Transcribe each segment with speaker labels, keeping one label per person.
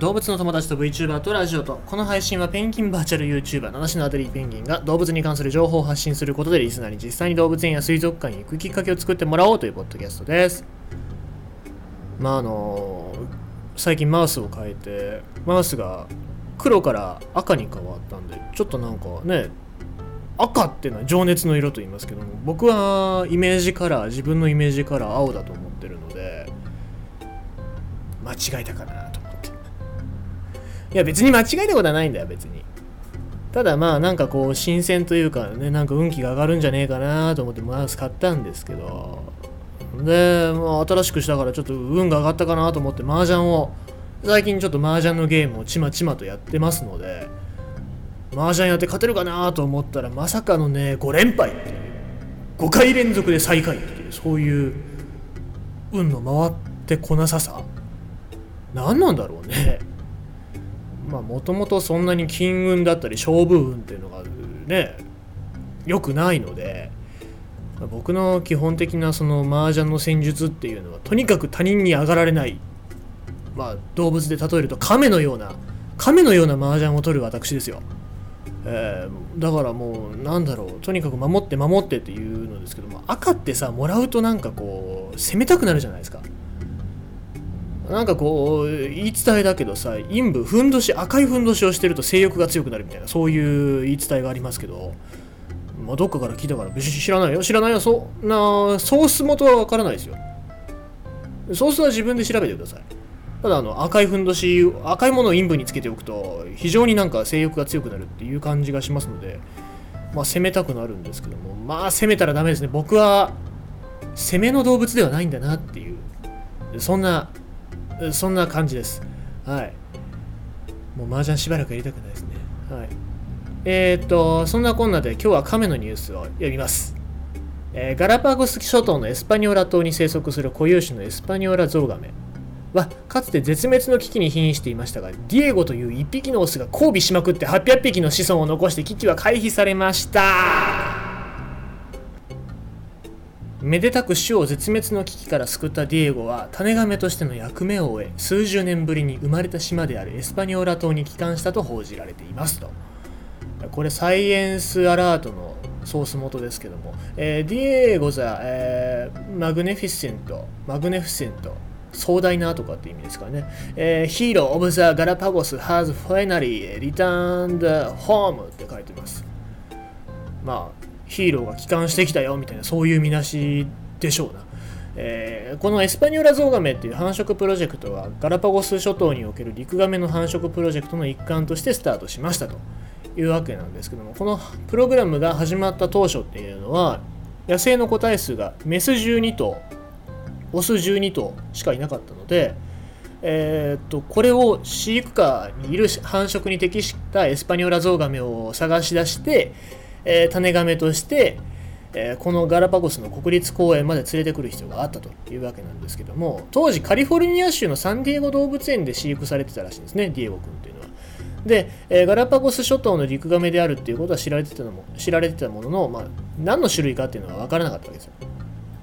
Speaker 1: 動物の友達と VTuber とラジオと。この配信はペンギンバーチャル YouTuber 七種のアデリーペンギンが動物に関する情報を発信することでリスナーに実際に動物園や水族館に行くきっかけを作ってもらおうというポッドキャストです。まああの最近マウスを変えてマウスが黒から赤に変わったんでちょっとなんかね赤っていうのは情熱の色と言いますけども僕はイメージカラー自分のイメージカラー青だと思ってるので間違えたかなと。いや別に間違えたことはないんだよ別に。ただまあなんかこう新鮮というかねなんか運気が上がるんじゃねえかなと思ってマウス買ったんですけど。で、まあ、新しくしたからちょっと運が上がったかなと思って麻雀を最近ちょっと麻雀のゲームをちまちまとやってますので麻雀やって勝てるかなと思ったらまさかのね5連敗っていう5回連続で最下位っていうそういう運の回ってこなささ。何なんだろうね。もともとそんなに金運だったり勝負運っていうのがね良くないので僕の基本的なその麻雀の戦術っていうのはとにかく他人に上がられないまあ動物で例えると亀のような亀のような麻雀を取る私ですよ、えー、だからもうなんだろうとにかく守って守ってっていうのですけども赤ってさもらうとなんかこう攻めたくなるじゃないですか。なんかこう言い伝えだけどさ陰部ふんどし赤いふんどしをしてると性欲が強くなるみたいなそういう言い伝えがありますけど、まあ、どっかから聞いたから別に知らないよ。知らないよ。そなソース元はわからないですよ。ソースは自分で調べてください。ただあの赤いふんどし赤いものを陰部につけておくと非常になんか性欲が強くなるっていう感じがしますのでまあ攻めたくなるんですけどもまあ攻めたらダメですね。僕は攻めの動物ではないんだなっていうそんなそんな感じです。はい。もう麻雀しばらくやりたくないですね。はい。えー、っと、そんなこんなで今日は亀のニュースを読みます。えー、ガラパゴス諸島のエスパニョーラ島に生息する固有種のエスパニョーラゾウガメはかつて絶滅の危機に瀕していましたがディエゴという1匹のオスが交尾しまくって800匹の子孫を残して危機は回避されましためでたく種を絶滅の危機から救ったディエゴは種亀としての役目を終え数十年ぶりに生まれた島であるエスパニョーラ島に帰還したと報じられていますと。これサイエンスアラートのソース元ですけども、えー、 Diego the、えー、 magnificent magnificent 壮大なとかって意味ですからね、えー、 hero of the Galapagos has finally returned home って書いてます。まあヒーローが帰還してきたよみたいなそういう見出しでしょうな。えー、このエスパニョラゾウガメっていう繁殖プロジェクトはガラパゴス諸島におけるリクガメの繁殖プロジェクトの一環としてスタートしましたというわけなんですけどもこのプログラムが始まった当初っていうのは野生の個体数がメス12頭オス12頭しかいなかったので、えー、っとこれを飼育下にいる繁殖に適したエスパニョラゾウガメを探し出してえー、種亀として、えー、このガラパゴスの国立公園まで連れてくる必要があったというわけなんですけども当時カリフォルニア州のサンディエゴ動物園で飼育されてたらしいんですねディエゴ君っていうのは。で、えー、ガラパゴス諸島のリクガメであるっていうことは知られてたのも知られてたものの、まあ、何の種類かっていうのは分からなかったわけですよ。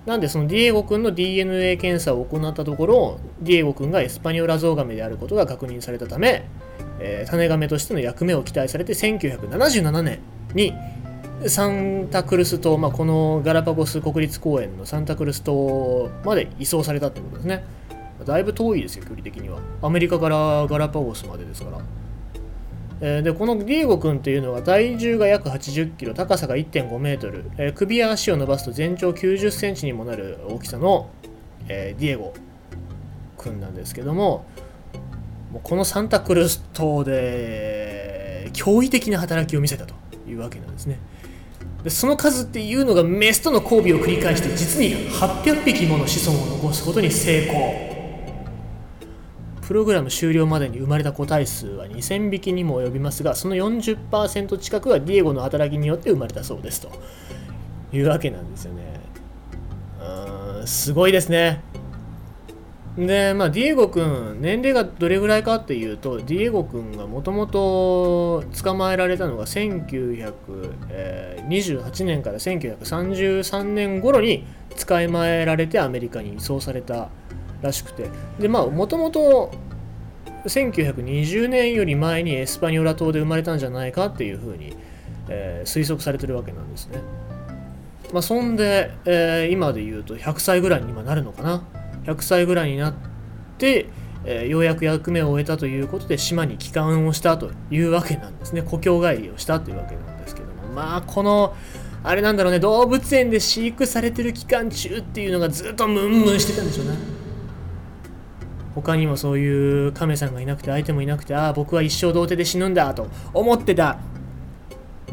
Speaker 1: なんでそのディエゴ君の DNA 検査を行ったところディエゴ君がエスパニョラゾウガメであることが確認されたため、えー、種ガメとしての役目を期待されて1977年にサンタクルス島、まあ、このガラパゴス国立公園のサンタクルス島まで移送されたってことですね。だいぶ遠いですよ、距離的には。アメリカからガラパゴスまでですから。え、でこのディエゴ君っていうのは体重が約80キロ、高さが1.5メートル、え、首や足を伸ばすと全長90センチにもなる大きさの、え、ディエゴ君なんですけども、もうこのサンタクルス島で驚異的な働きを見せたというわけなんですね。その数っていうのがメスとの交尾を繰り返して実に800匹もの子孫を残すことに成功。プログラム終了までに生まれた個体数は2000匹にも及びますがその40%近くはディエゴの働きによって生まれたそうですというわけなんですよね。うんすごいですね。で、まあ、ディエゴ君、年齢がどれぐらいかっていうと、ディエゴ君がもともと捕まえられたのが1928年から1933年頃に捕まえられてアメリカに移送されたらしくて、で、まあ、もともと1920年より前にエスパニョラ島で生まれたんじゃないかっていうふうに、えー、推測されてるわけなんですね。まあ、そんで、えー、今で言うと100歳ぐらいに今なるのかな100歳ぐらいになって、えー、ようやく役目を終えたということで島に帰還をしたというわけなんですね。故郷帰りをしたというわけなんですけども。まあこのあれなんだろうね。動物園で飼育されてる期間中っていうのがずっとムンムンしてたんでしょうね。他にもそういう亀さんがいなくて相手もいなくてああ僕は一生童貞で死ぬんだと思ってた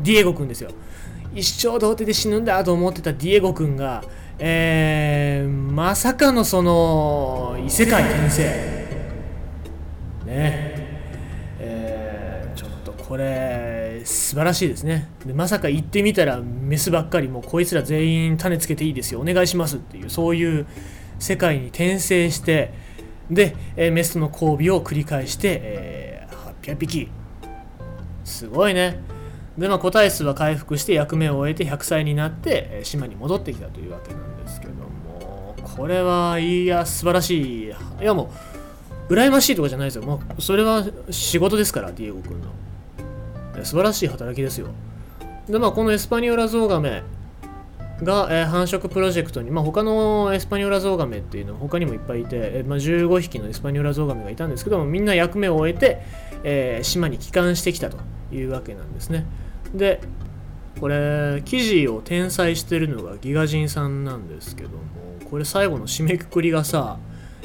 Speaker 1: ディエゴ君ですよ。一生童貞で死ぬんだと思ってたディエゴ君が、えー、まさかのその異世界転生。ね。えー、ちょっとこれ素晴らしいですね。でまさか行ってみたらメスばっかりもうこいつら全員種つけていいですよ。お願いしますっていうそういう世界に転生してで、えー、メスの交尾を繰り返して、えー、800匹。すごいね。でまあ個体数は回復して役目を終えて100歳になって島に戻ってきたというわけなんですけどもこれはいや素晴らしい。いやもう羨ましいとかじゃないですよ。もうそれは仕事ですからディエゴ君の。素晴らしい働きですよ。でまあこのエスパニオラゾウガメが、えー、繁殖プロジェクトに、まあ、他のエスパニオラゾウガメっていうの他にもいっぱいいて、えーまあ、15匹のエスパニオラゾウガメがいたんですけどもみんな役目を終えて、えー、島に帰還してきたというわけなんですね。でこれ記事を転載してるのがギガ人さんなんですけどもこれ最後の締めくくりがさ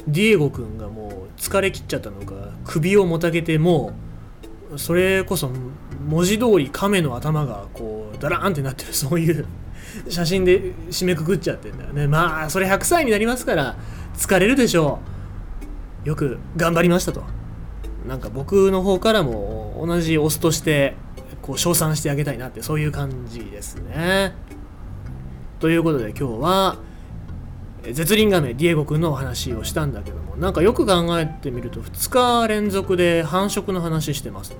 Speaker 1: ディエゴ君がもう疲れ切っちゃったのか首をもたげてもうそれこそ文字通り亀の頭がこうダラーンってなってるそういう写真で締めくくっちゃってんだよね。まあそれ100歳になりますから疲れるでしょう。よく頑張りましたと。なんか僕の方からも同じオスとしてこう称賛してあげたいなってそういう感じですね。ということで今日は絶倫ガメディエゴくんのお話をしたんだけどもなんかよく考えてみると2日連続で繁殖の話してますね。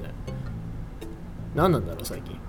Speaker 1: 何なんだろう最近。